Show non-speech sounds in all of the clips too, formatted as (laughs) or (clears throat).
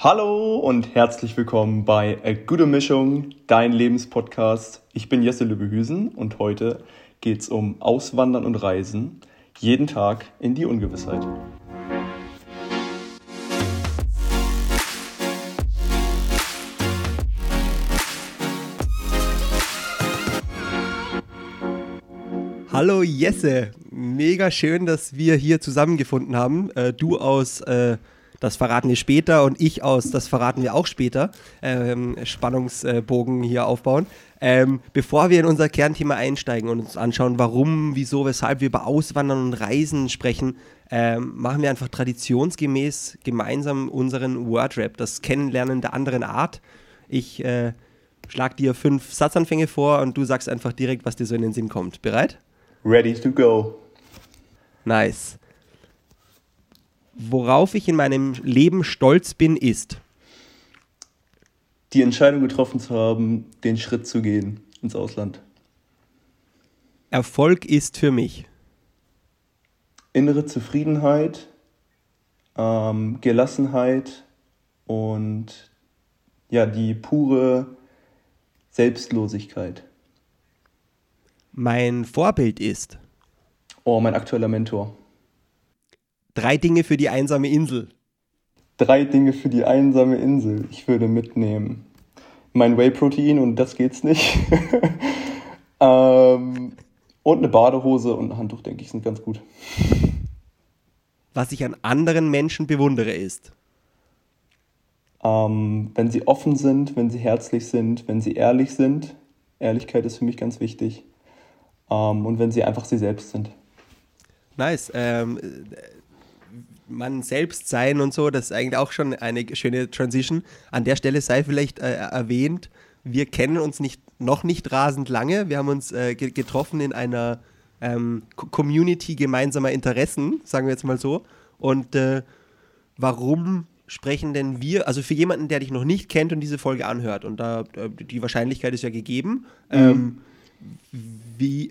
Hallo und herzlich willkommen bei A Gute Mischung, dein Lebenspodcast. Ich bin Jesse Lübbehüsen und heute geht es um Auswandern und Reisen, jeden Tag in die Ungewissheit. Hallo Jesse, mega schön, dass wir hier zusammengefunden haben. Äh, du aus äh, Das verraten wir später und ich aus Das verraten wir auch später. Ähm, Spannungsbogen hier aufbauen. Ähm, bevor wir in unser Kernthema einsteigen und uns anschauen, warum, wieso, weshalb wir über Auswandern und Reisen sprechen, ähm, machen wir einfach traditionsgemäß gemeinsam unseren Wordrap, das Kennenlernen der anderen Art. Ich äh, schlag dir fünf Satzanfänge vor und du sagst einfach direkt, was dir so in den Sinn kommt. Bereit? Ready to go. Nice. Worauf ich in meinem Leben stolz bin, ist. Die Entscheidung getroffen zu haben, den Schritt zu gehen ins Ausland. Erfolg ist für mich. Innere Zufriedenheit, ähm, Gelassenheit und ja, die pure Selbstlosigkeit. Mein Vorbild ist. Oh, mein aktueller Mentor. Drei Dinge für die einsame Insel. Drei Dinge für die einsame Insel. Ich würde mitnehmen mein Whey-Protein und das geht's nicht. (laughs) ähm, und eine Badehose und ein Handtuch, denke ich, sind ganz gut. Was ich an anderen Menschen bewundere ist. Ähm, wenn sie offen sind, wenn sie herzlich sind, wenn sie ehrlich sind. Ehrlichkeit ist für mich ganz wichtig. Ähm, und wenn sie einfach sie selbst sind. Nice. Ähm, man selbst sein und so, das ist eigentlich auch schon eine schöne Transition. An der Stelle sei vielleicht äh, erwähnt, wir kennen uns nicht, noch nicht rasend lange. Wir haben uns äh, getroffen in einer ähm, Community gemeinsamer Interessen, sagen wir jetzt mal so. Und äh, warum sprechen denn wir, also für jemanden, der dich noch nicht kennt und diese Folge anhört, und da äh, die Wahrscheinlichkeit ist ja gegeben, mhm. ähm, wie,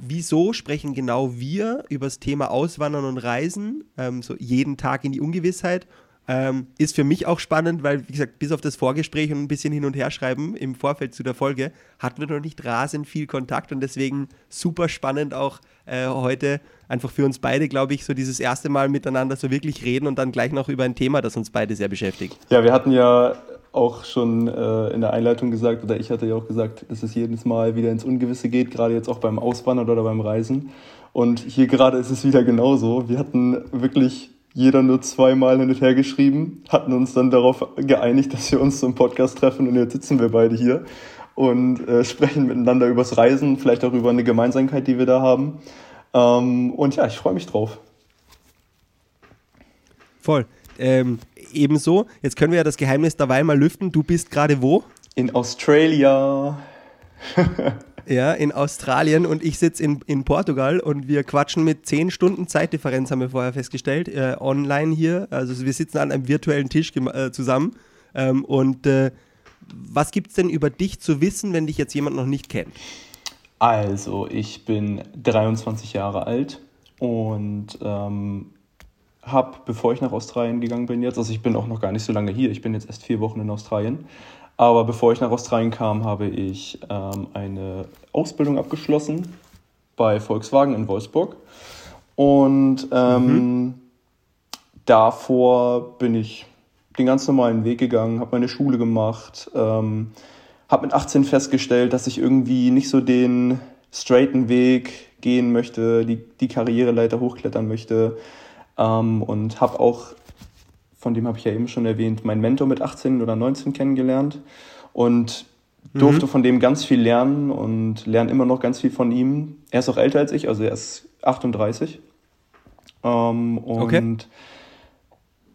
wieso sprechen genau wir über das Thema Auswandern und Reisen, ähm, so jeden Tag in die Ungewissheit? Ähm, ist für mich auch spannend, weil, wie gesagt, bis auf das Vorgespräch und ein bisschen hin und her schreiben im Vorfeld zu der Folge, hatten wir noch nicht rasend viel Kontakt und deswegen super spannend auch äh, heute einfach für uns beide, glaube ich, so dieses erste Mal miteinander so wirklich reden und dann gleich noch über ein Thema, das uns beide sehr beschäftigt. Ja, wir hatten ja auch schon äh, in der Einleitung gesagt, oder ich hatte ja auch gesagt, dass es jedes Mal wieder ins Ungewisse geht, gerade jetzt auch beim Auswandern oder beim Reisen. Und hier gerade ist es wieder genauso. Wir hatten wirklich jeder nur zweimal hin und her geschrieben, hatten uns dann darauf geeinigt, dass wir uns zum Podcast treffen und jetzt sitzen wir beide hier und äh, sprechen miteinander übers Reisen, vielleicht auch über eine Gemeinsamkeit, die wir da haben. Ähm, und ja, ich freue mich drauf. Voll. Ähm, ebenso, jetzt können wir ja das Geheimnis dabei mal lüften. Du bist gerade wo? In Australia. (laughs) ja, in Australien und ich sitze in, in Portugal und wir quatschen mit 10 Stunden Zeitdifferenz, haben wir vorher festgestellt, äh, online hier. Also wir sitzen an einem virtuellen Tisch äh, zusammen. Ähm, und äh, was gibt es denn über dich zu wissen, wenn dich jetzt jemand noch nicht kennt? Also, ich bin 23 Jahre alt und ähm, habe, bevor ich nach Australien gegangen bin jetzt, also ich bin auch noch gar nicht so lange hier, ich bin jetzt erst vier Wochen in Australien, aber bevor ich nach Australien kam, habe ich ähm, eine Ausbildung abgeschlossen bei Volkswagen in Wolfsburg. Und ähm, mhm. davor bin ich den ganz normalen Weg gegangen, habe meine Schule gemacht, ähm, habe mit 18 festgestellt, dass ich irgendwie nicht so den straighten Weg gehen möchte, die, die Karriereleiter hochklettern möchte, ähm, und habe auch, von dem habe ich ja eben schon erwähnt, meinen Mentor mit 18 oder 19 kennengelernt und durfte mhm. von dem ganz viel lernen und lerne immer noch ganz viel von ihm. Er ist auch älter als ich, also er ist 38. Ähm, und okay.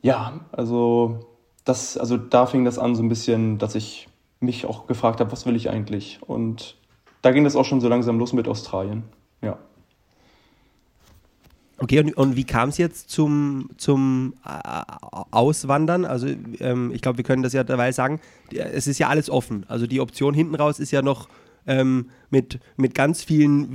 ja, also das, also da fing das an so ein bisschen, dass ich mich auch gefragt habe, was will ich eigentlich? Und da ging das auch schon so langsam los mit Australien. Ja. Okay, und, und wie kam es jetzt zum, zum äh, Auswandern? Also ähm, ich glaube, wir können das ja dabei sagen, es ist ja alles offen. Also die Option hinten raus ist ja noch ähm, mit, mit ganz vielen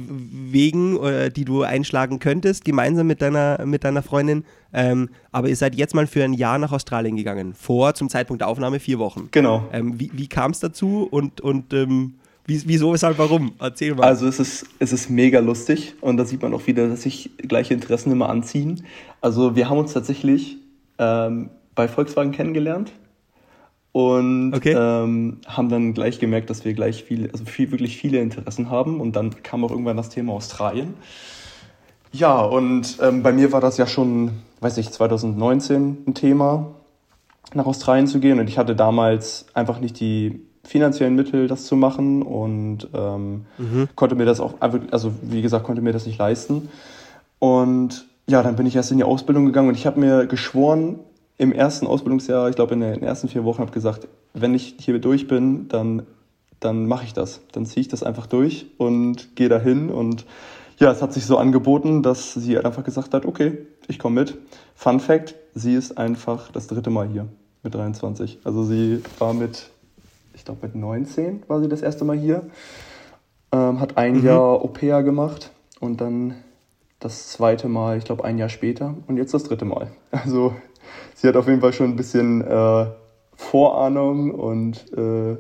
Wegen, äh, die du einschlagen könntest, gemeinsam mit deiner, mit deiner Freundin. Ähm, aber ihr seid jetzt mal für ein Jahr nach Australien gegangen. Vor, zum Zeitpunkt der Aufnahme, vier Wochen. Genau. Ähm, wie wie kam es dazu und, und ähm, wieso, weshalb, warum? Erzähl mal. Also es ist, es ist mega lustig und da sieht man auch wieder, dass sich gleiche Interessen immer anziehen. Also wir haben uns tatsächlich ähm, bei Volkswagen kennengelernt und Okay. ähm, haben dann gleich gemerkt, dass wir gleich viele, also viel, wirklich viele Interessen haben und dann kam auch irgendwann das Thema Australien. Ja, und ähm, bei mir war das ja schon, weiß ich, 2019 ein Thema, nach Australien zu gehen und ich hatte damals einfach nicht die finanziellen Mittel, das zu machen und ähm, konnte mir das auch, also wie gesagt, konnte mir das nicht leisten. Und ja, dann bin ich erst in die Ausbildung gegangen und ich habe mir geschworen, im ersten Ausbildungsjahr, ich glaube in den ersten vier Wochen, habe gesagt, wenn ich hier durch bin, dann, dann mache ich das. Dann ziehe ich das einfach durch und gehe dahin. Und ja, es hat sich so angeboten, dass sie halt einfach gesagt hat, okay, ich komme mit. Fun Fact, sie ist einfach das dritte Mal hier mit 23. Also sie war mit, glaube mit 19 war sie das erste Mal hier. Ähm, hat ein Jahr Au-pair gemacht und dann das zweite Mal, ich glaube, ein Jahr später und jetzt das dritte Mal. (laughs) Also sie hat auf jeden Fall schon ein bisschen äh, Vorahnung und äh,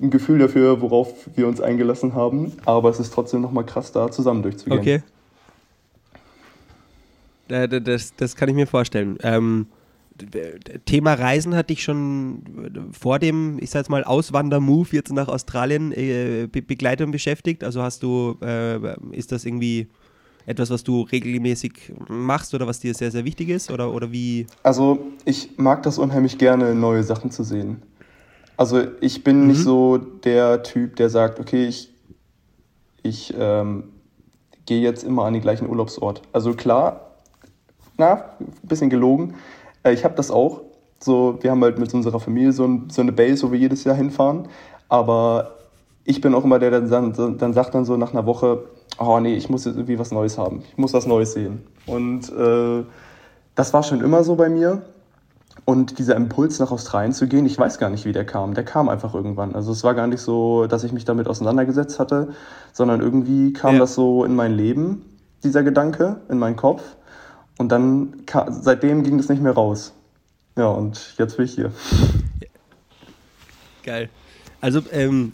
ein Gefühl dafür, worauf wir uns eingelassen haben. Aber es ist trotzdem nochmal krass, da zusammen durchzugehen. Okay. Äh, Das, das kann ich mir vorstellen. Ähm, Thema Reisen hatte ich schon vor dem, ich sag jetzt mal, Auswander-Move jetzt nach Australien äh, be begleitet und beschäftigt. Also hast du, äh, ist das irgendwie etwas, was du regelmäßig machst oder was dir sehr, sehr wichtig ist? Oder, oder wie? Also ich mag das unheimlich gerne, neue Sachen zu sehen. Also ich bin nicht so der Typ, der sagt, okay, ich, ich ähm, gehe jetzt immer an den gleichen Urlaubsort. Also klar, na, ein bisschen gelogen. Äh, ich habe das auch. So, wir haben halt mit unserer Familie so, ein, so eine Base, wo wir jedes Jahr hinfahren. Aber ich bin auch immer der, der dann, dann sagt dann so nach einer Woche, oh nee, ich muss jetzt irgendwie was Neues haben. Ich muss was Neues sehen. Und äh, das war schon immer so bei mir. Und dieser Impuls nach Australien zu gehen, ich weiß gar nicht, wie der kam. Der kam einfach irgendwann. Also es war gar nicht so, dass ich mich damit auseinandergesetzt hatte, sondern irgendwie kam Ja. das so in mein Leben, dieser Gedanke, in meinen Kopf. Und dann, seitdem ging das nicht mehr raus. Ja, und jetzt bin ich hier. Geil. Also, ähm,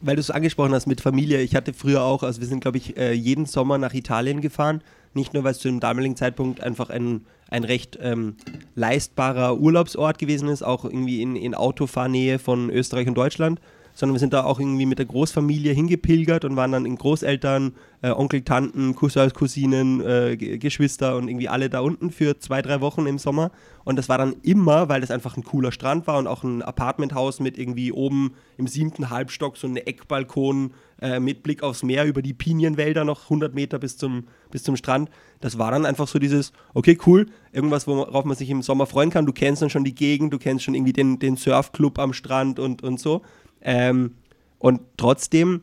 weil du es angesprochen hast mit Familie, ich hatte früher auch, also wir sind, glaube ich, äh, jeden Sommer nach Italien gefahren. Nicht nur, weil es zu dem damaligen Zeitpunkt einfach ein, ein recht ähm, leistbarer Urlaubsort gewesen ist, auch irgendwie in, in Autofahrnähe von Österreich und Deutschland, sondern wir sind da auch irgendwie mit der Großfamilie hingepilgert und waren dann in Großeltern, äh, Onkel, Tanten, Cousins, Cousinen, äh, Ge- Geschwister und irgendwie alle da unten für zwei, drei Wochen im Sommer. Und das war dann immer, weil das einfach ein cooler Strand war und auch ein Apartmenthaus mit irgendwie oben im siebten Halbstock so eine Eckbalkon äh, mit Blick aufs Meer über die Pinienwälder noch 100 Meter bis zum, bis zum Strand. Das war dann einfach so dieses, okay, cool, irgendwas, worauf man sich im Sommer freuen kann. Du kennst dann schon die Gegend, du kennst schon irgendwie den, den Surfclub am Strand und, und so. Ähm, und trotzdem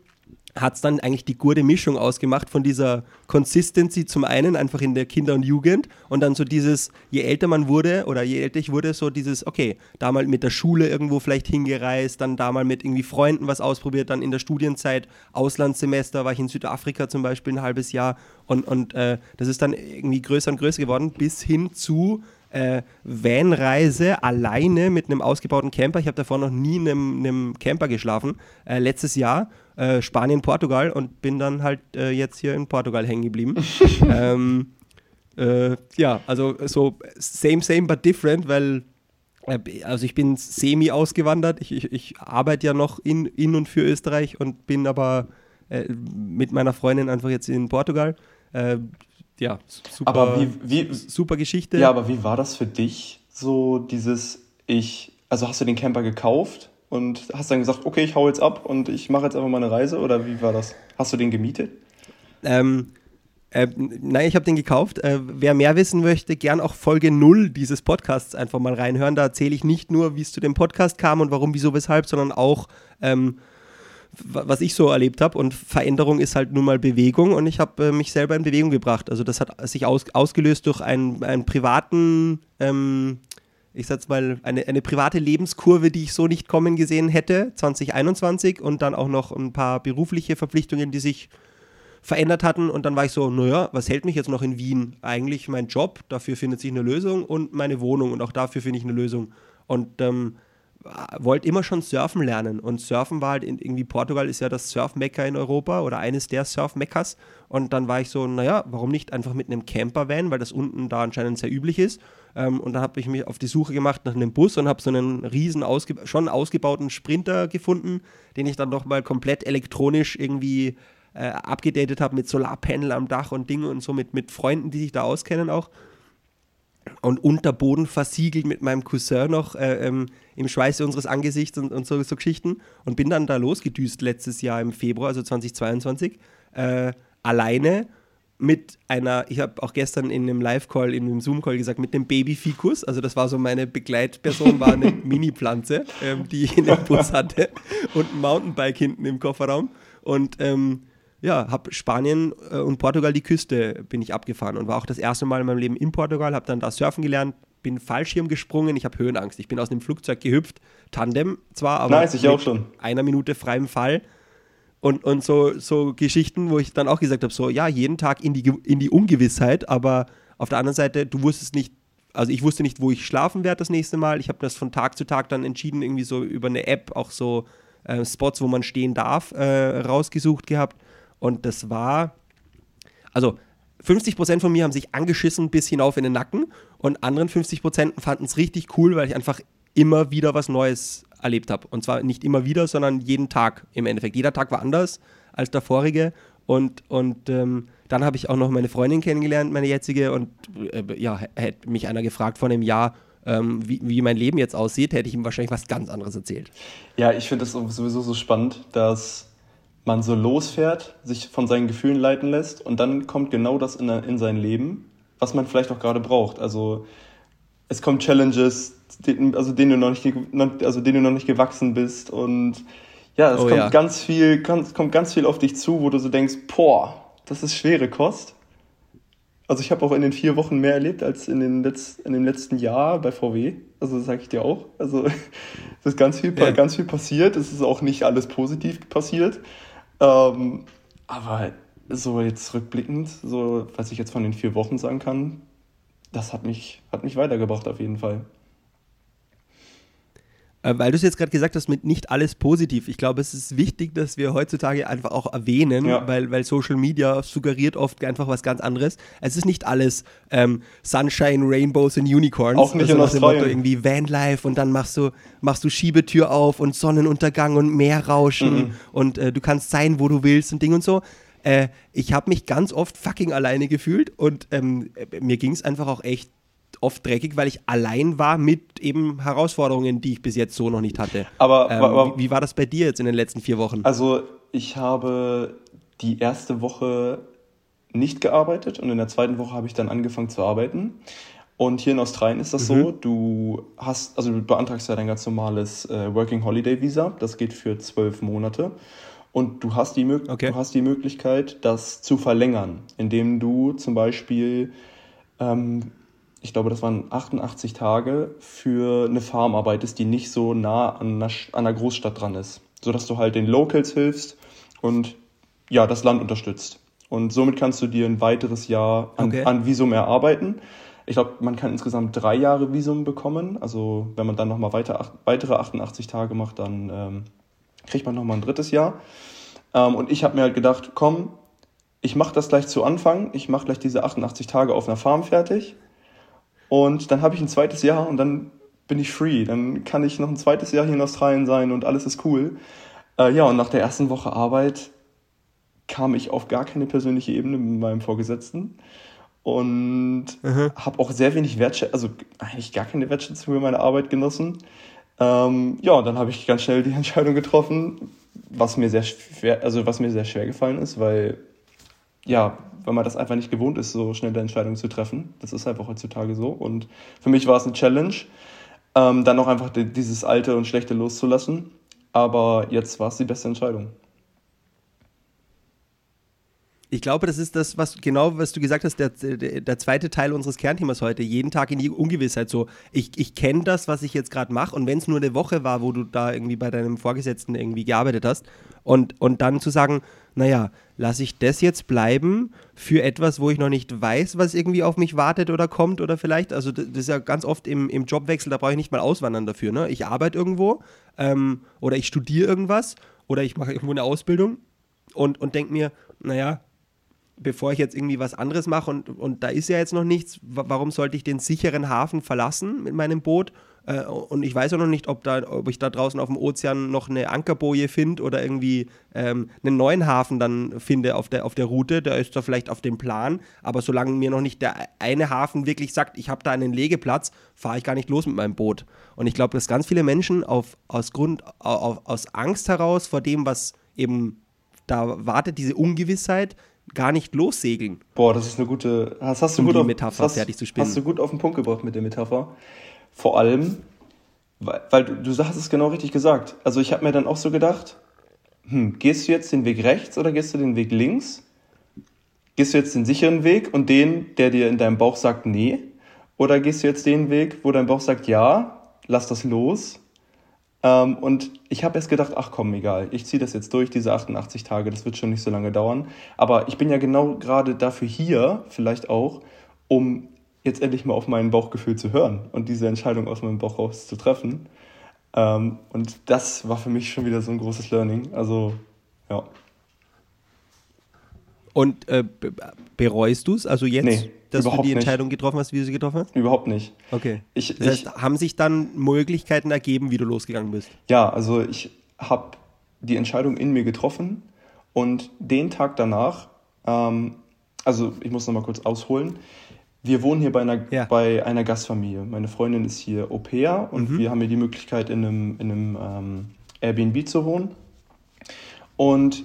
hat es dann eigentlich die gute Mischung ausgemacht von dieser Consistency zum einen einfach in der Kinder- und Jugend und dann so dieses, je älter man wurde oder je älter ich wurde, so dieses, okay, da mal mit der Schule irgendwo vielleicht hingereist, dann da mal mit irgendwie Freunden was ausprobiert, dann in der Studienzeit, Auslandssemester, war ich in Südafrika zum Beispiel ein halbes Jahr und, und äh, das ist dann irgendwie größer und größer geworden, bis hin zu äh, Vanreise alleine mit einem ausgebauten Camper. Ich habe davor noch nie in einem, einem Camper geschlafen. Äh, letztes Jahr äh, Spanien, Portugal und bin dann halt äh, jetzt hier in Portugal hängen geblieben. (laughs) ähm, äh, ja, also so same, same, but different, weil äh, also ich bin semi ausgewandert. Ich, ich, ich arbeite ja noch in, in und für Österreich und bin aber mit meiner Freundin einfach jetzt in Portugal. Ja, super, Aber wie, wie, super Geschichte. ja, aber wie war das für dich, so dieses, ich, also hast du den Camper gekauft und hast dann gesagt, okay, ich hau jetzt ab und ich mache jetzt einfach mal eine Reise oder wie war das? Hast du den gemietet? Ähm, äh, nein, ich habe den gekauft. Äh, wer mehr wissen möchte, gern auch Folge 0 dieses Podcasts einfach mal reinhören. Da erzähle ich nicht nur, wie es zu dem Podcast kam und warum, wieso, weshalb, sondern auch, ähm, was ich so erlebt habe. Und Veränderung ist halt nun mal Bewegung und ich habe äh, mich selber in Bewegung gebracht. Also das hat sich aus, ausgelöst durch einen, einen privaten ähm, ich sag's mal, eine, eine private Lebenskurve, die ich so nicht kommen gesehen hätte, 2021 und dann auch noch ein paar berufliche Verpflichtungen, die sich verändert hatten und dann war ich so, naja, was hält mich jetzt noch in Wien? Eigentlich mein Job, dafür findet sich eine Lösung und meine Wohnung und auch dafür finde ich eine Lösung. Und ähm, wollte immer schon surfen lernen. Und surfen war halt in, irgendwie Portugal ist ja das Surf-Mekka in Europa oder eines der Surf-Mekkas und dann war ich so, naja, warum nicht einfach mit einem Camper-Van, weil das unten da anscheinend sehr üblich ist. Ähm, und dann habe ich mich auf die Suche gemacht nach einem Bus und habe so einen riesen, ausge schon ausgebauten Sprinter gefunden, den ich dann nochmal komplett elektronisch irgendwie äh, abgedatet habe mit Solarpanel am Dach und Dinge und so mit, mit Freunden, die sich da auskennen auch und Unterboden versiegelt mit meinem Cousin noch äh, ähm, im Schweiße unseres Angesichts und, und so, so, Geschichten und bin dann da losgedüst letztes Jahr im Februar, also 2022, äh, alleine mit einer, ich habe auch gestern in einem Live-Call, in einem Zoom-Call gesagt, mit dem Baby-Fikus, also das war so meine Begleitperson, war eine (laughs) Mini-Pflanze, ähm, die ich in dem Bus hatte und ein Mountainbike hinten im Kofferraum. Und ähm, ja, habe Spanien äh, und Portugal die Küste bin ich abgefahren und war auch das erste Mal in meinem Leben in Portugal, habe dann da surfen gelernt, bin Fallschirm gesprungen, ich habe Höhenangst, ich bin aus dem Flugzeug gehüpft, Tandem zwar, aber nice, ich auch schon. einer Minute freiem Fall. Und, und so, so Geschichten, wo ich dann auch gesagt habe, so ja, jeden Tag in die, in die Ungewissheit, aber auf der anderen Seite, du wusstest nicht, also ich wusste nicht, wo ich schlafen werde das nächste Mal, ich habe das von Tag zu Tag dann entschieden, irgendwie so über eine App auch so äh, Spots, wo man stehen darf, äh, rausgesucht gehabt und das war, also 50% von mir haben sich angeschissen bis hinauf in den Nacken und anderen 50% fanden es richtig cool, weil ich einfach immer wieder was Neues erlebt habe. Und zwar nicht immer wieder, sondern jeden Tag im Endeffekt. Jeder Tag war anders als der vorige. Und, und ähm, dann habe ich auch noch meine Freundin kennengelernt, meine jetzige. Und äh, ja, hätte mich einer gefragt vor einem Jahr, ähm, wie, wie mein Leben jetzt aussieht, hätte ich ihm wahrscheinlich was ganz anderes erzählt. Ja, ich finde das sowieso so spannend, dass man so losfährt, sich von seinen Gefühlen leiten lässt und dann kommt genau das in, in sein Leben, was man vielleicht auch gerade braucht. Also es kommen Challenges, also denen du noch nicht, also denen du noch nicht gewachsen bist und ja, es oh, kommt ja. ganz viel, ganz, kommt ganz viel auf dich zu, wo du so denkst, boah, das ist schwere Kost. Also ich habe auch in den vier Wochen mehr erlebt als in, den Letz-, in dem letzten Jahr bei VW. Also das sage ich dir auch. Also (laughs) es ist ganz viel, ja. ganz viel passiert. Es ist auch nicht alles positiv passiert. Ähm, aber so jetzt rückblickend, so was ich jetzt von den vier Wochen sagen kann, das hat mich, hat mich weitergebracht auf jeden Fall. Äh, weil du es jetzt gerade gesagt hast, mit nicht alles positiv. Ich glaube, es ist wichtig, dass wir heutzutage einfach auch erwähnen, ja. weil, weil Social Media suggeriert oft einfach was ganz anderes. Es ist nicht alles ähm, Sunshine, Rainbows und Unicorns. Auch nicht also in Australien. Motto irgendwie Vanlife und dann machst du, machst du Schiebetür auf und Sonnenuntergang und Meerrauschen mhm. und äh, du kannst sein, wo du willst und Ding und so. Äh, ich habe mich ganz oft fucking alleine gefühlt und ähm, mir ging es einfach auch echt oft dreckig, weil ich allein war mit eben Herausforderungen, die ich bis jetzt so noch nicht hatte. Aber, ähm, aber wie, wie, war das bei dir jetzt in den letzten vier Wochen? Also ich habe die erste Woche nicht gearbeitet und in der zweiten Woche habe ich dann angefangen zu arbeiten. Und hier in Australien ist das mhm. so, du hast, also du beantragst ja dein ganz normales äh, Working Holiday Visa, das geht für zwölf Monate. Und du hast, die, okay. du hast die Möglichkeit, das zu verlängern, indem du zum Beispiel ähm, ich glaube, das waren 88 Tage für eine Farm arbeitest, die nicht so nah an einer, an einer Großstadt dran ist. Sodass du halt den Locals hilfst und ja, das Land unterstützt. Und somit kannst du dir ein weiteres Jahr an, okay. an Visum erarbeiten. Ich glaube, man kann insgesamt drei Jahre Visum bekommen. Also wenn man dann nochmal weiter, weitere 88 Tage macht, dann ähm, kriegt man nochmal ein drittes Jahr. Ähm, und ich habe mir halt gedacht, komm, ich mache das gleich zu Anfang. Ich mache gleich diese 88 Tage auf einer Farm fertig. Und dann habe ich ein zweites Jahr und dann bin ich free. Dann kann ich noch ein zweites Jahr hier in Australien sein und alles ist cool. Äh, ja, und nach der ersten Woche Arbeit kam ich auf gar keine persönliche Ebene mit meinem Vorgesetzten und mhm. habe auch sehr wenig Wertschätzung, also eigentlich gar keine Wertschätzung für meine Arbeit genossen. Ähm, ja, und dann habe ich ganz schnell die (laughs) Entscheidung getroffen, was mir sehr schwer, also was mir sehr schwer gefallen ist, weil ja, weil man das einfach nicht gewohnt ist, so schnelle Entscheidungen zu treffen. Das ist einfach heutzutage so. Und für mich war es eine Challenge, ähm, dann auch einfach dieses Alte und Schlechte loszulassen. Aber jetzt war es die beste Entscheidung. Ich glaube, das ist das, was genau, was du gesagt hast, der, der, zweite Teil unseres Kernthemas heute. Jeden Tag in die Ungewissheit. So, ich, ich kenne das, was ich jetzt gerade mache, und wenn es nur eine Woche war, wo du da irgendwie bei deinem Vorgesetzten irgendwie gearbeitet hast, und, und dann zu sagen, naja, lasse ich das jetzt bleiben für etwas, wo ich noch nicht weiß, was irgendwie auf mich wartet oder kommt oder vielleicht, also das ist ja ganz oft im, im Jobwechsel, da brauche ich nicht mal auswandern dafür. Ne? Ich arbeite irgendwo ähm, oder ich studiere irgendwas oder ich mache irgendwo eine Ausbildung und, und denke mir, naja, bevor ich jetzt irgendwie was anderes mache und, und da ist ja jetzt noch nichts, warum sollte ich den sicheren Hafen verlassen mit meinem Boot? Äh, und ich weiß auch noch nicht, ob, da, ob ich da draußen auf dem Ozean noch eine Ankerboje finde oder irgendwie ähm, einen neuen Hafen dann finde auf der, auf der Route. Der ist da vielleicht auf dem Plan, aber solange mir noch nicht der eine Hafen wirklich sagt, ich habe da einen Legeplatz, fahre ich gar nicht los mit meinem Boot. Und ich glaube, dass ganz viele Menschen auf, aus Grund, auf, aus Angst heraus vor dem, was eben da wartet, diese Ungewissheit, gar nicht lossegeln. Boah, das ist eine gute. Hast, hast um du gut die auf, Metapher hast, fertig zu spinnen. Hast du gut auf den Punkt gebracht mit der Metapher. Vor allem, weil, weil du, du hast es genau richtig gesagt. Also ich habe mir dann auch so gedacht, hm, gehst du jetzt den Weg rechts oder gehst du den Weg links? Gehst du jetzt den sicheren Weg und den, der dir in deinem Bauch sagt, nee? Oder gehst du jetzt den Weg, wo dein Bauch sagt, ja, lass das los? Ähm, und ich habe erst gedacht, ach komm, egal, ich ziehe das jetzt durch, diese 88 Tage, das wird schon nicht so lange dauern. Aber ich bin ja genau gerade dafür hier, vielleicht auch, um jetzt endlich mal auf mein Bauchgefühl zu hören und diese Entscheidung aus meinem Bauch raus zu treffen. Ähm, und das war für mich schon wieder so ein großes Learning. Also, ja. Und äh, bereust du es? Also jetzt, nee, dass du die nicht. Entscheidung getroffen hast, wie du sie getroffen hast? Überhaupt nicht. Okay. Ich, das heißt, ich, haben sich dann Möglichkeiten ergeben, wie du losgegangen bist? Ja, also ich habe die Entscheidung in mir getroffen und den Tag danach, ähm, also ich muss noch mal kurz ausholen, wir wohnen hier bei einer, Ja. bei einer Gastfamilie. Meine Freundin ist hier Au pair und Mhm. wir haben hier die Möglichkeit, in einem, in einem ähm, Airbnb zu wohnen. Und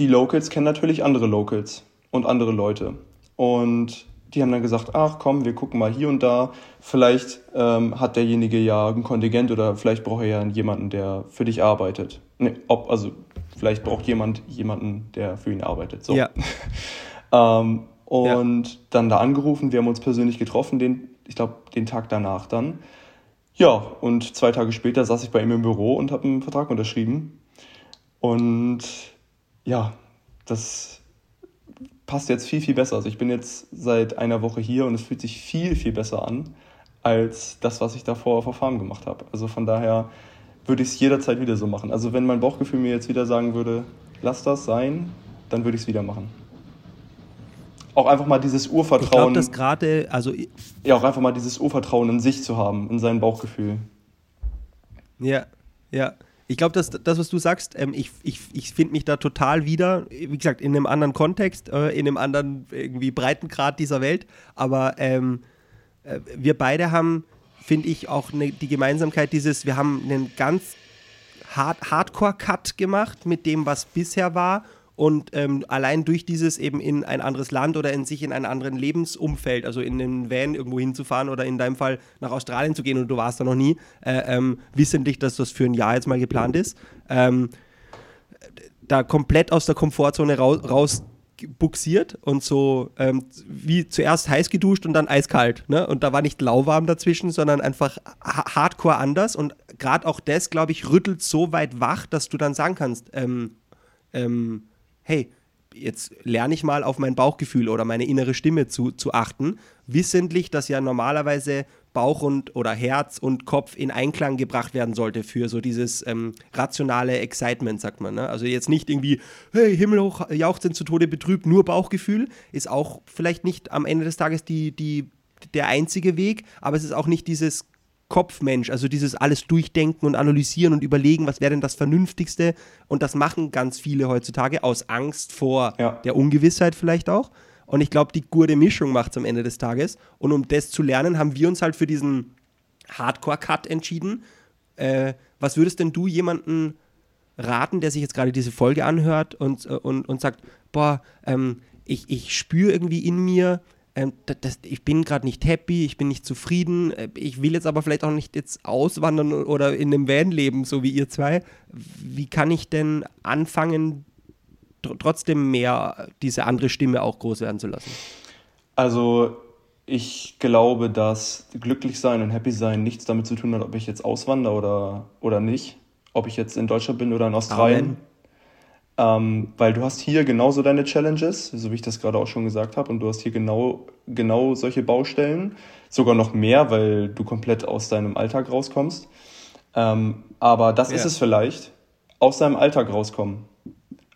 die Locals kennen natürlich andere Locals und andere Leute. Und die haben dann gesagt, ach komm, wir gucken mal hier und da. Vielleicht ähm, hat derjenige ja ein Kontingent oder vielleicht braucht er ja jemanden, der für dich arbeitet. Nee, ob, also vielleicht braucht jemand jemanden, der für ihn arbeitet. So. Ja. (laughs) Ähm, und dann da angerufen, wir haben uns persönlich getroffen, den, ich glaube, den Tag danach dann. Ja, und zwei Tage später saß ich bei ihm im Büro und habe einen Vertrag unterschrieben. Und ja, das passt jetzt viel, viel besser. Also ich bin jetzt seit einer Woche hier und es fühlt sich viel, viel besser an als das, was ich davor auf der Farm gemacht habe. Also von daher würde ich es jederzeit wieder so machen. Also wenn mein Bauchgefühl mir jetzt wieder sagen würde, lass das sein, dann würde ich es wieder machen. Auch einfach mal dieses Ich glaube, Urvertrauen, gerade, also ja, auch einfach mal dieses Urvertrauen in sich zu haben, in sein Bauchgefühl. Ja, ja. Ich glaube, dass das, was du sagst, ähm, ich, ich, ich finde mich da total wieder, wie gesagt, in einem anderen Kontext, äh, in einem anderen irgendwie Breitengrad dieser Welt. Aber ähm, äh, wir beide haben, finde ich, auch ne, die Gemeinsamkeit dieses, wir haben einen ganz hard, Hardcore-Cut gemacht mit dem, was bisher war. Und ähm, allein durch dieses eben in ein anderes Land oder in sich in einen anderen Lebensumfeld, also in den Van irgendwo hinzufahren oder in deinem Fall nach Australien zu gehen und du warst da noch nie, äh, ähm, wissentlich, dass das für ein Jahr jetzt mal geplant ist, ähm, da komplett aus der Komfortzone raus, raus buxiert und so ähm, wie zuerst heiß geduscht und dann eiskalt. Ne? Und da war nicht lauwarm dazwischen, sondern einfach ha- hardcore anders. Und gerade auch das, glaube ich, rüttelt so weit wach, dass du dann sagen kannst, ähm, ähm, hey, jetzt lerne ich mal auf mein Bauchgefühl oder meine innere Stimme zu, zu achten, wissentlich, dass ja normalerweise Bauch und oder Herz und Kopf in Einklang gebracht werden sollte für so dieses ähm, rationale Excitement, sagt man. Ne? Also jetzt nicht irgendwie, hey, himmelhoch jauchzend zu Tode betrübt, nur Bauchgefühl, ist auch vielleicht nicht am Ende des Tages die, die, der einzige Weg, aber es ist auch nicht dieses Kopfmensch, also dieses alles durchdenken und analysieren und überlegen, was wäre denn das Vernünftigste. Und das machen ganz viele heutzutage aus Angst vor Ja. der Ungewissheit vielleicht auch. Und ich glaube, die gute Mischung macht es am Ende des Tages. Und um das zu lernen, haben wir uns halt für diesen Hardcore-Cut entschieden. Äh, was würdest denn du jemanden raten, der sich jetzt gerade diese Folge anhört und, äh, und, und sagt, boah, ähm, ich, ich spüre irgendwie in mir, ähm, das, ich bin gerade nicht happy, ich bin nicht zufrieden, äh, ich will jetzt aber vielleicht auch nicht jetzt auswandern oder in einem Van leben, so wie ihr zwei. Wie kann ich denn anfangen, tr trotzdem mehr diese andere Stimme auch groß werden zu lassen? Also ich glaube, dass glücklich sein und happy sein nichts damit zu tun hat, ob ich jetzt auswandere oder, oder nicht. Ob ich jetzt in Deutschland bin oder in Australien. Ähm, weil du hast hier genauso deine Challenges, so wie ich das gerade auch schon gesagt habe, und du hast hier genau, genau solche Baustellen. Sogar noch mehr, weil du komplett aus deinem Alltag rauskommst. Ähm, aber das ja. ist es vielleicht, aus seinem Alltag rauskommen.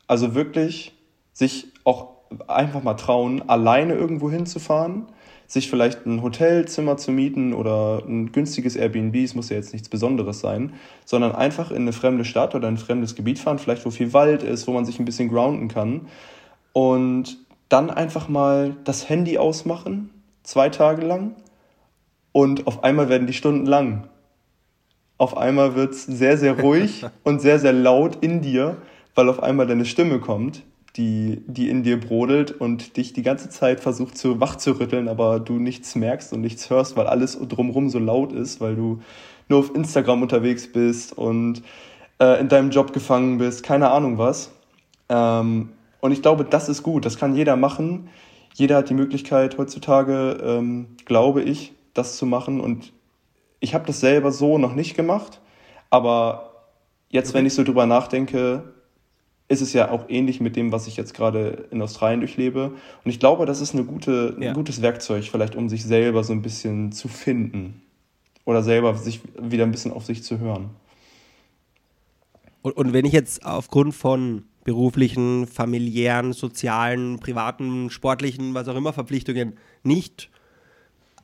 Also wirklich sich auch einfach mal trauen, alleine irgendwo hinzufahren, sich vielleicht ein Hotelzimmer zu mieten oder ein günstiges Airbnb, es muss ja jetzt nichts Besonderes sein, sondern einfach in eine fremde Stadt oder ein fremdes Gebiet fahren, vielleicht wo viel Wald ist, wo man sich ein bisschen grounden kann und dann einfach mal das Handy ausmachen, zwei Tage lang und auf einmal werden die Stunden lang. Auf einmal wird es sehr, sehr ruhig (laughs) und sehr, sehr laut in dir, weil auf einmal deine Stimme kommt die, die in dir brodelt und dich die ganze Zeit versucht zu wach zu rütteln, aber du nichts merkst und nichts hörst, weil alles drumherum so laut ist, weil du nur auf Instagram unterwegs bist und äh, in deinem Job gefangen bist, keine Ahnung was. Ähm, und ich glaube, das ist gut, das kann jeder machen. Jeder hat die Möglichkeit heutzutage, ähm, glaube ich, das zu machen. Und ich habe das selber so noch nicht gemacht, aber jetzt, wenn ich so drüber nachdenke, ist es ja auch ähnlich mit dem, was ich jetzt gerade in Australien durchlebe. Und ich glaube, das ist eine gute, ja. ein gutes Werkzeug, vielleicht um sich selber so ein bisschen zu finden. Oder selber sich wieder ein bisschen auf sich zu hören. Und, und wenn ich jetzt aufgrund von beruflichen, familiären, sozialen, privaten, sportlichen, was auch immer Verpflichtungen nicht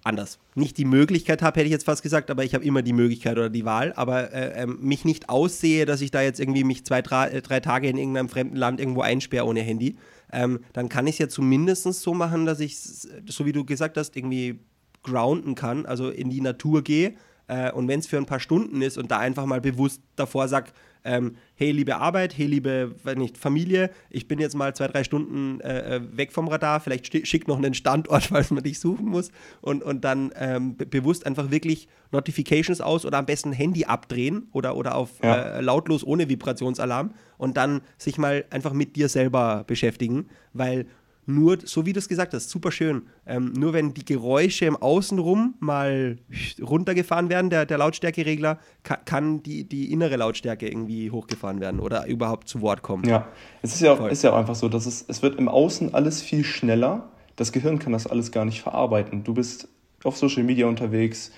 anders. Nicht die Möglichkeit habe, hätte ich jetzt fast gesagt, aber ich habe immer die Möglichkeit oder die Wahl, aber äh, äh, mich nicht aussehe, dass ich da jetzt irgendwie mich zwei, drei, äh, drei Tage in irgendeinem fremden Land irgendwo einsperre ohne Handy, ähm, dann kann ich es ja zumindest so machen, dass ich, so wie du gesagt hast, irgendwie grounden kann, also in die Natur gehe äh, und wenn es für ein paar Stunden ist und da einfach mal bewusst davor sage, ähm, hey liebe Arbeit, hey liebe nicht, Familie, ich bin jetzt mal zwei, drei Stunden äh, äh weg vom Radar, vielleicht schick noch einen Standort, (laughs) falls man dich suchen muss und, und dann ähm, be bewusst einfach wirklich Notifications aus oder am besten Handy abdrehen oder, oder auf ja. äh, lautlos ohne Vibrationsalarm und dann sich mal einfach mit dir selber beschäftigen, weil nur, so wie du es gesagt hast, super schön. Ähm, nur wenn die Geräusche im Außenrum mal runtergefahren werden, der, der Lautstärkeregler, kann, kann die, die innere Lautstärke irgendwie hochgefahren werden oder überhaupt zu Wort kommen. Ja, es ist ja auch, ist ja auch einfach so, dass es, es wird im Außen alles viel schneller. Das Gehirn kann das alles gar nicht verarbeiten. Du bist auf Social Media unterwegs,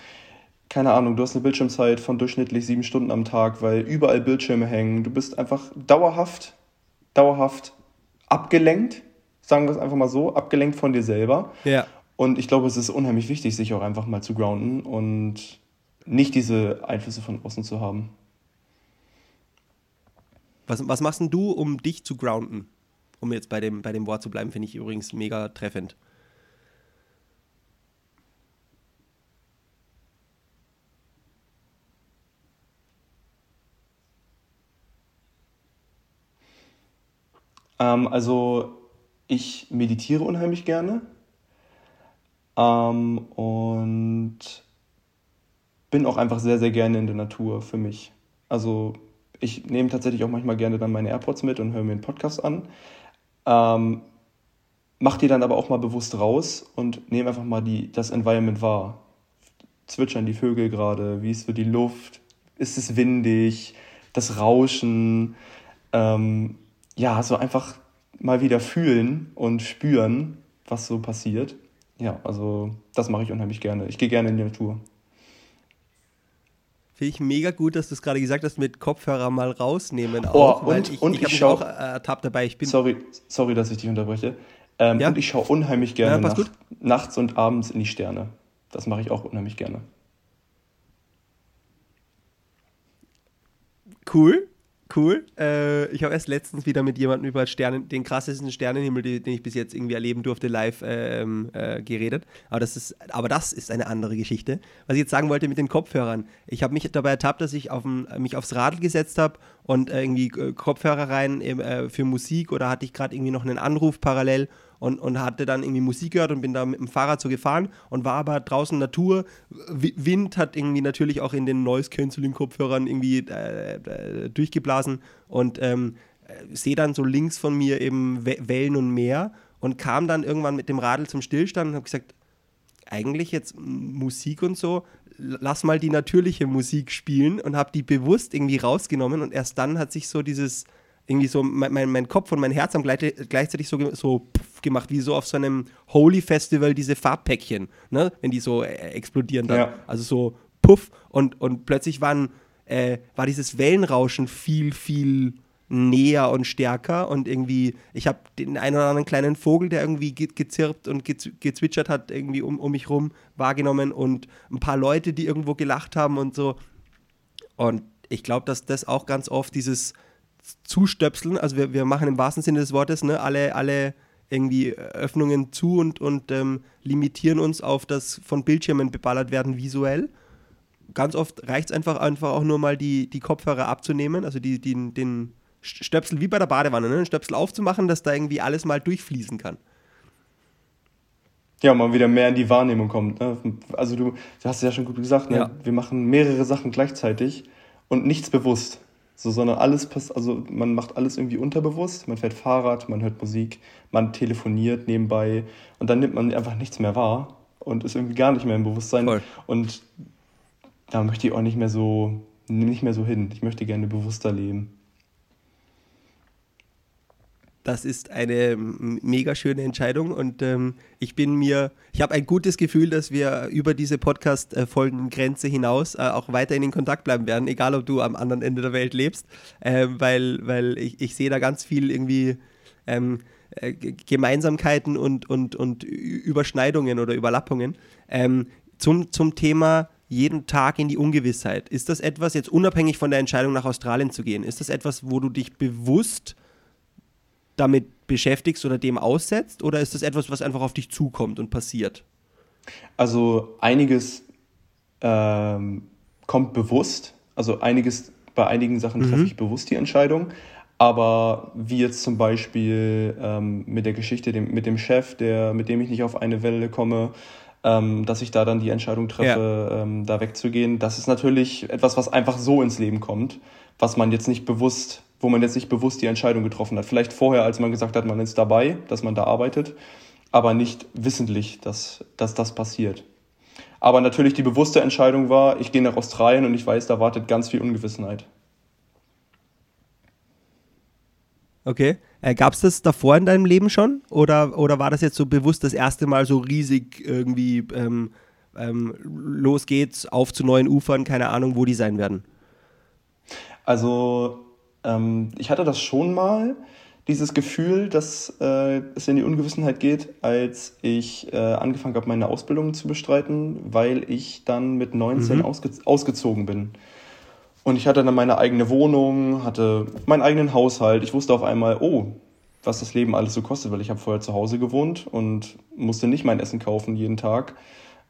keine Ahnung, du hast eine Bildschirmzeit von durchschnittlich sieben Stunden am Tag, weil überall Bildschirme hängen. Du bist einfach dauerhaft, dauerhaft abgelenkt sagen wir es einfach mal so, abgelenkt von dir selber. Ja. Und ich glaube, es ist unheimlich wichtig, sich auch einfach mal zu grounden und nicht diese Einflüsse von außen zu haben. Was, was machst denn du, um dich zu grounden? Um jetzt bei dem, bei dem Wort zu bleiben, finde ich übrigens mega treffend. Ähm, also ich meditiere unheimlich gerne ähm, und bin auch einfach sehr, sehr gerne in der Natur für mich. Also ich nehme tatsächlich auch manchmal gerne dann meine AirPods mit und höre mir einen Podcast an. Ähm, mach die dann aber auch mal bewusst raus und nehme einfach mal die, das Environment wahr. Zwitschern die Vögel gerade, wie ist so die Luft, ist es windig, das Rauschen. Ähm, ja, so einfach mal wieder fühlen und spüren, was so passiert. Ja, also das mache ich unheimlich gerne. Ich gehe gerne in die Natur. Finde ich mega gut, dass du es gerade gesagt hast, mit Kopfhörer mal rausnehmen auch. Oh, und ich, und ich, ich schaue auch ertappt dabei. Ich bin sorry, sorry, dass ich dich unterbreche. Ähm, ja? Und ich schaue unheimlich gerne ja, nach, nachts und abends in die Sterne. Das mache ich auch unheimlich gerne. Cool cool. Äh, ich habe erst letztens wieder mit jemandem über Sternen, den krassesten Sternenhimmel, den, ich bis jetzt irgendwie erleben durfte, live ähm, äh, geredet. Aber das, ist, aber das ist eine andere Geschichte. Was ich jetzt sagen wollte mit den Kopfhörern. Ich habe mich dabei ertappt, dass ich auf mich aufs Radl gesetzt habe und äh, irgendwie äh, Kopfhörer rein äh, für Musik oder hatte ich gerade irgendwie noch einen Anruf parallel und, und hatte dann irgendwie Musik gehört und bin da mit dem Fahrrad so gefahren und war aber draußen Natur. Wind hat irgendwie natürlich auch in den Noise-Canceling-Kopfhörern irgendwie äh, äh, durchgeblasen und ähm, sehe dann so links von mir eben Wellen und Meer und kam dann irgendwann mit dem Radl zum Stillstand und habe gesagt, eigentlich jetzt Musik und so, lass mal die natürliche Musik spielen und habe die bewusst irgendwie rausgenommen und erst dann hat sich so dieses, irgendwie so, mein, mein, mein Kopf und mein Herz haben gleich, gleichzeitig so, so gemacht, wie so auf so einem Holy Festival diese Farbpäckchen, ne? wenn die so äh, explodieren dann. Ja. Also so puff und, und plötzlich waren, äh, war dieses Wellenrauschen viel, viel näher und stärker und irgendwie, ich habe den einen oder anderen kleinen Vogel, der irgendwie ge gezirpt und ge gezwitschert hat, irgendwie um, um mich rum wahrgenommen und ein paar Leute, die irgendwo gelacht haben und so. Und ich glaube, dass das auch ganz oft dieses Zustöpseln, also wir, wir machen im wahrsten Sinne des Wortes, ne, alle, alle irgendwie Öffnungen zu und, und ähm, limitieren uns auf das von Bildschirmen beballert werden visuell. Ganz oft reicht es einfach, einfach auch nur mal die, die Kopfhörer abzunehmen, also die, die, den, Stöpsel wie bei der Badewanne, ne? einen Stöpsel aufzumachen, dass da irgendwie alles mal durchfließen kann. Ja, mal wieder mehr in die Wahrnehmung kommt. Ne? Also du, du hast es ja schon gut gesagt, ne? Ja. wir machen mehrere Sachen gleichzeitig und nichts bewusst. So, sondern alles passt, also man macht alles irgendwie unterbewusst. Man fährt Fahrrad, man hört Musik, man telefoniert nebenbei und dann nimmt man einfach nichts mehr wahr und ist irgendwie gar nicht mehr im Bewusstsein. Voll. Und da möchte ich auch nicht mehr so, nicht mehr so hin. Ich möchte gerne bewusster leben. Das ist eine mega schöne Entscheidung und ähm, ich bin mir, ich habe ein gutes Gefühl, dass wir über diese Podcast-Folgengrenze hinaus äh, auch weiterhin in Kontakt bleiben werden, egal ob du am anderen Ende der Welt lebst, äh, weil, weil ich, ich sehe da ganz viel irgendwie ähm, äh, Gemeinsamkeiten und, und, und Überschneidungen oder Überlappungen. Ähm, zum, zum Thema jeden Tag in die Ungewissheit. Ist das etwas, jetzt unabhängig von der Entscheidung nach Australien zu gehen, ist das etwas, wo du dich bewusst damit beschäftigst oder dem aussetzt? Oder ist das etwas, was einfach auf dich zukommt und passiert? Also einiges ähm, kommt bewusst. Also einiges, bei einigen Sachen mhm. treffe ich bewusst die Entscheidung. Aber wie jetzt zum Beispiel ähm, mit der Geschichte dem, mit dem Chef, der, mit dem ich nicht auf eine Welle komme, ähm, dass ich da dann die Entscheidung treffe, ja. ähm, da wegzugehen. Das ist natürlich etwas, was einfach so ins Leben kommt, was man jetzt nicht bewusst wo man jetzt nicht bewusst die Entscheidung getroffen hat. Vielleicht vorher, als man gesagt hat, man ist dabei, dass man da arbeitet, aber nicht wissentlich, dass, dass das passiert. Aber natürlich die bewusste Entscheidung war, ich gehe nach Australien und ich weiß, da wartet ganz viel Ungewissenheit. Okay. Äh, Gab es das davor in deinem Leben schon? Oder, oder war das jetzt so bewusst das erste Mal so riesig irgendwie, ähm, ähm, los geht's, auf zu neuen Ufern, keine Ahnung, wo die sein werden? Also ähm, ich hatte das schon mal, dieses Gefühl, dass äh, es in die Ungewissenheit geht, als ich äh, angefangen habe, meine Ausbildung zu bestreiten, weil ich dann mit 19 mhm. ausge ausgezogen bin. Und ich hatte dann meine eigene Wohnung, hatte meinen eigenen Haushalt. Ich wusste auf einmal, oh, was das Leben alles so kostet, weil ich habe vorher zu Hause gewohnt und musste nicht mein Essen kaufen jeden Tag.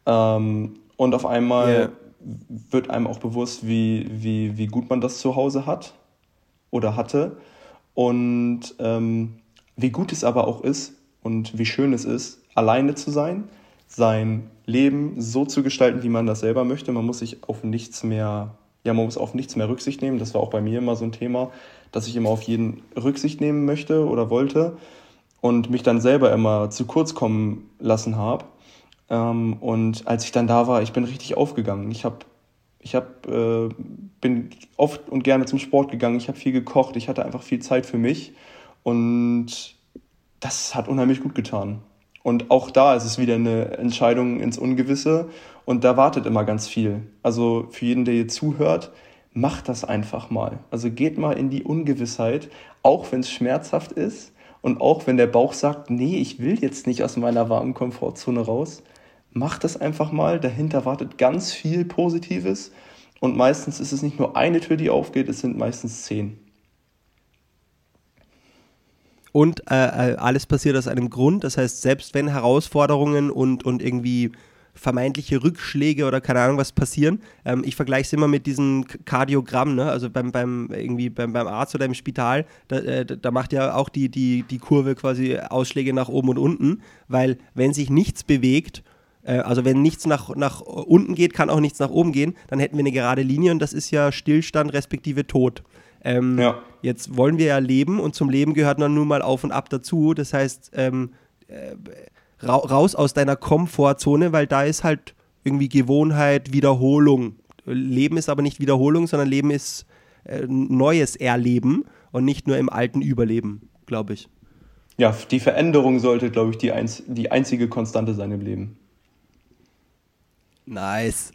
Ähm, und auf einmal yeah. wird einem auch bewusst, wie, wie, wie gut man das zu Hause hat oder hatte und ähm, wie gut es aber auch ist und wie schön es ist, alleine zu sein, sein Leben so zu gestalten, wie man das selber möchte. Man muss sich auf nichts mehr, ja, man muss auf nichts mehr Rücksicht nehmen. Das war auch bei mir immer so ein Thema, dass ich immer auf jeden Rücksicht nehmen möchte oder wollte und mich dann selber immer zu kurz kommen lassen habe. Ähm, und als ich dann da war, ich bin richtig aufgegangen. Ich habe ich hab, äh, bin oft und gerne zum Sport gegangen, ich habe viel gekocht, ich hatte einfach viel Zeit für mich und das hat unheimlich gut getan. Und auch da ist es wieder eine Entscheidung ins Ungewisse und da wartet immer ganz viel. Also für jeden, der hier zuhört, macht das einfach mal. Also geht mal in die Ungewissheit, auch wenn es schmerzhaft ist und auch wenn der Bauch sagt, nee, ich will jetzt nicht aus meiner warmen Komfortzone raus, mach das einfach mal. Dahinter wartet ganz viel Positives. Und meistens ist es nicht nur eine Tür, die aufgeht, es sind meistens zehn. Und äh, äh, alles passiert aus einem Grund. Das heißt, selbst wenn Herausforderungen und, und irgendwie vermeintliche Rückschläge oder keine Ahnung was passieren. Ähm, ich vergleiche es immer mit diesem Kardiogramm, ne? also beim, beim, irgendwie beim, beim Arzt oder im Spital, da, äh, da macht ja auch die, die, die Kurve quasi Ausschläge nach oben und unten, weil wenn sich nichts bewegt also wenn nichts nach, nach unten geht, kann auch nichts nach oben gehen, dann hätten wir eine gerade Linie und das ist ja Stillstand respektive Tod. Ähm, ja. Jetzt wollen wir ja leben und zum Leben gehört dann nun mal auf und ab dazu. Das heißt, ähm, äh, raus aus deiner Komfortzone, weil da ist halt irgendwie Gewohnheit, Wiederholung. Leben ist aber nicht Wiederholung, sondern Leben ist äh, neues Erleben und nicht nur im alten Überleben, glaube ich. Ja, die Veränderung sollte, glaube ich, die, einz die einzige Konstante sein im Leben. Nice.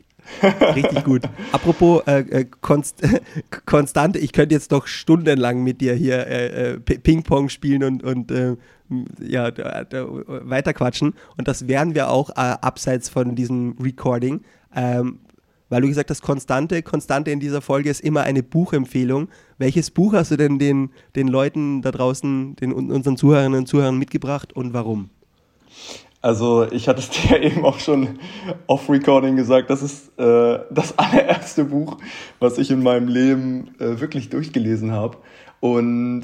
Richtig gut. Apropos äh, äh Konst (laughs) Konstante, ich könnte jetzt noch stundenlang mit dir hier äh, äh Ping-Pong spielen und, und äh, ja, weiterquatschen. Und das wären wir auch äh, abseits von diesem Recording. Ähm, weil du gesagt hast, Konstante, Konstante in dieser Folge ist immer eine Buchempfehlung. Welches Buch hast du denn den, den Leuten da draußen, den, unseren Zuhörerinnen und Zuhörern mitgebracht und warum? Also ich hatte es (laughs) dir eben auch schon off-Recording gesagt, das ist äh, das (laughs) allererste Buch, was ich in meinem Leben äh, wirklich durchgelesen habe. Und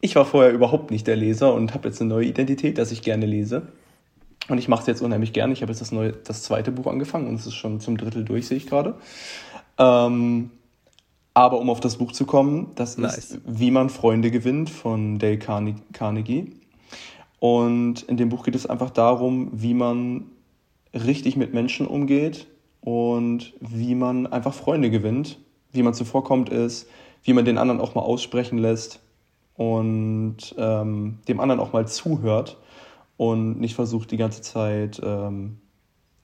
ich war vorher überhaupt nicht der Leser und habe jetzt eine neue Identität, dass ich gerne lese. Und ich mache es jetzt unheimlich gerne. Ich habe jetzt das, neue, das zweite Buch angefangen und es ist schon zum Drittel durch, sehe ich gerade. Ähm, aber um auf das Buch zu kommen, das nice. ist Wie man Freunde gewinnt von Dale Carnegie. Und in dem Buch geht es einfach darum, wie man richtig mit Menschen umgeht und wie man einfach Freunde gewinnt, wie man zuvorkommt ist, wie man den anderen auch mal aussprechen lässt und ähm, dem anderen auch mal zuhört und nicht versucht die ganze Zeit ähm,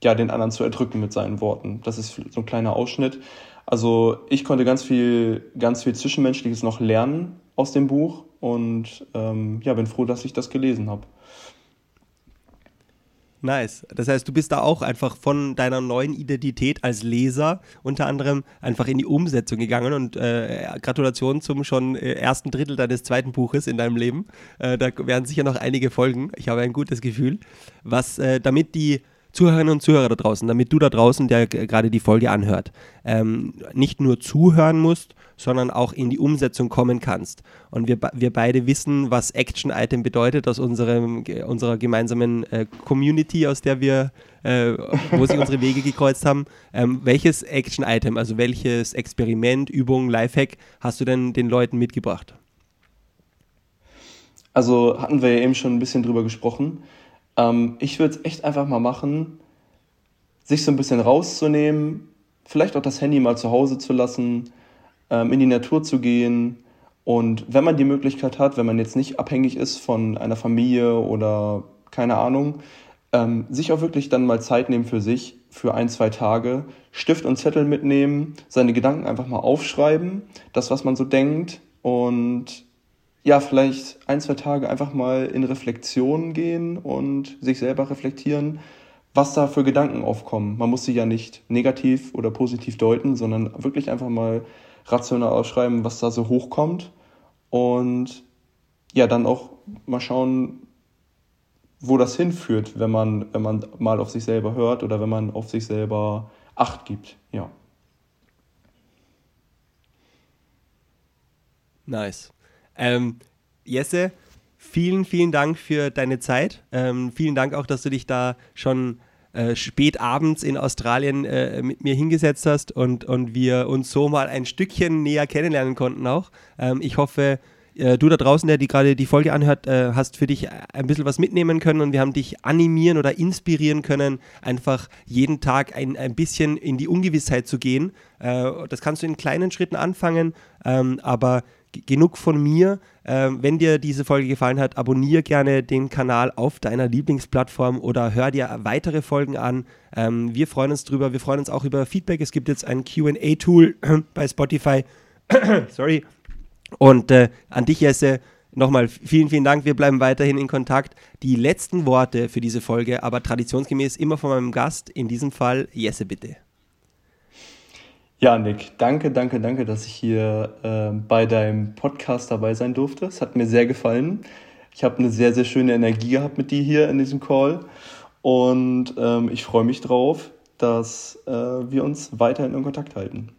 ja den anderen zu erdrücken mit seinen Worten. Das ist so ein kleiner Ausschnitt. Also ich konnte ganz viel ganz viel zwischenmenschliches noch lernen aus dem Buch und ähm, ja, bin froh, dass ich das gelesen habe. Nice. Das heißt, du bist da auch einfach von deiner neuen Identität als Leser unter anderem einfach in die Umsetzung gegangen und äh, Gratulation zum schon äh, ersten Drittel deines zweiten Buches in deinem Leben. Äh, da werden sicher noch einige folgen. Ich habe ein gutes Gefühl, was äh, damit die Zuhörerinnen und Zuhörer da draußen, damit du da draußen, der gerade die Folge anhört, ähm, nicht nur zuhören musst, sondern auch in die Umsetzung kommen kannst. Und wir, wir beide wissen, was Action-Item bedeutet aus unserem, unserer gemeinsamen äh, Community, aus der wir, äh, wo sich unsere Wege gekreuzt haben. Ähm, welches Action-Item, also welches Experiment, Übung, Lifehack hast du denn den Leuten mitgebracht? Also hatten wir ja eben schon ein bisschen drüber gesprochen. Ähm, ich würde es echt einfach mal machen, sich so ein bisschen rauszunehmen, vielleicht auch das Handy mal zu Hause zu lassen, ähm, in die Natur zu gehen. Und wenn man die Möglichkeit hat, wenn man jetzt nicht abhängig ist von einer Familie oder keine Ahnung, ähm, sich auch wirklich dann mal Zeit nehmen für sich, für ein, zwei Tage, Stift und Zettel mitnehmen, seine Gedanken einfach mal aufschreiben, das, was man so denkt und ja, vielleicht ein, zwei Tage einfach mal in Reflexion gehen und sich selber reflektieren, was da für Gedanken aufkommen. Man muss sie ja nicht negativ oder positiv deuten, sondern wirklich einfach mal rational ausschreiben, was da so hochkommt. Und ja, dann auch mal schauen, wo das hinführt, wenn man, wenn man mal auf sich selber hört oder wenn man auf sich selber Acht gibt. Ja. Nice. Ähm, Jesse, vielen, vielen Dank für deine Zeit. Ähm, vielen Dank auch, dass du dich da schon äh, spät abends in Australien äh, mit mir hingesetzt hast und, und wir uns so mal ein Stückchen näher kennenlernen konnten auch. Ähm, ich hoffe, äh, du da draußen, der die gerade die Folge anhört, äh, hast für dich ein bisschen was mitnehmen können und wir haben dich animieren oder inspirieren können, einfach jeden Tag ein, ein bisschen in die Ungewissheit zu gehen. Äh, das kannst du in kleinen Schritten anfangen, ähm, aber genug von mir. Ähm, wenn dir diese Folge gefallen hat, abonniere gerne den Kanal auf deiner Lieblingsplattform oder hör dir weitere Folgen an. Ähm, wir freuen uns drüber. Wir freuen uns auch über Feedback. Es gibt jetzt ein QA-Tool (clears throat) bei Spotify. (clears throat) Sorry. Und äh, an dich, Jesse, nochmal vielen, vielen Dank. Wir bleiben weiterhin in Kontakt. Die letzten Worte für diese Folge, aber traditionsgemäß immer von meinem Gast, in diesem Fall Jesse, bitte. Ja, Nick, danke, danke, danke, dass ich hier äh, bei deinem Podcast dabei sein durfte. Es hat mir sehr gefallen. Ich habe eine sehr, sehr schöne Energie gehabt mit dir hier in diesem Call. Und ähm, ich freue mich drauf, dass äh, wir uns weiterhin in Kontakt halten.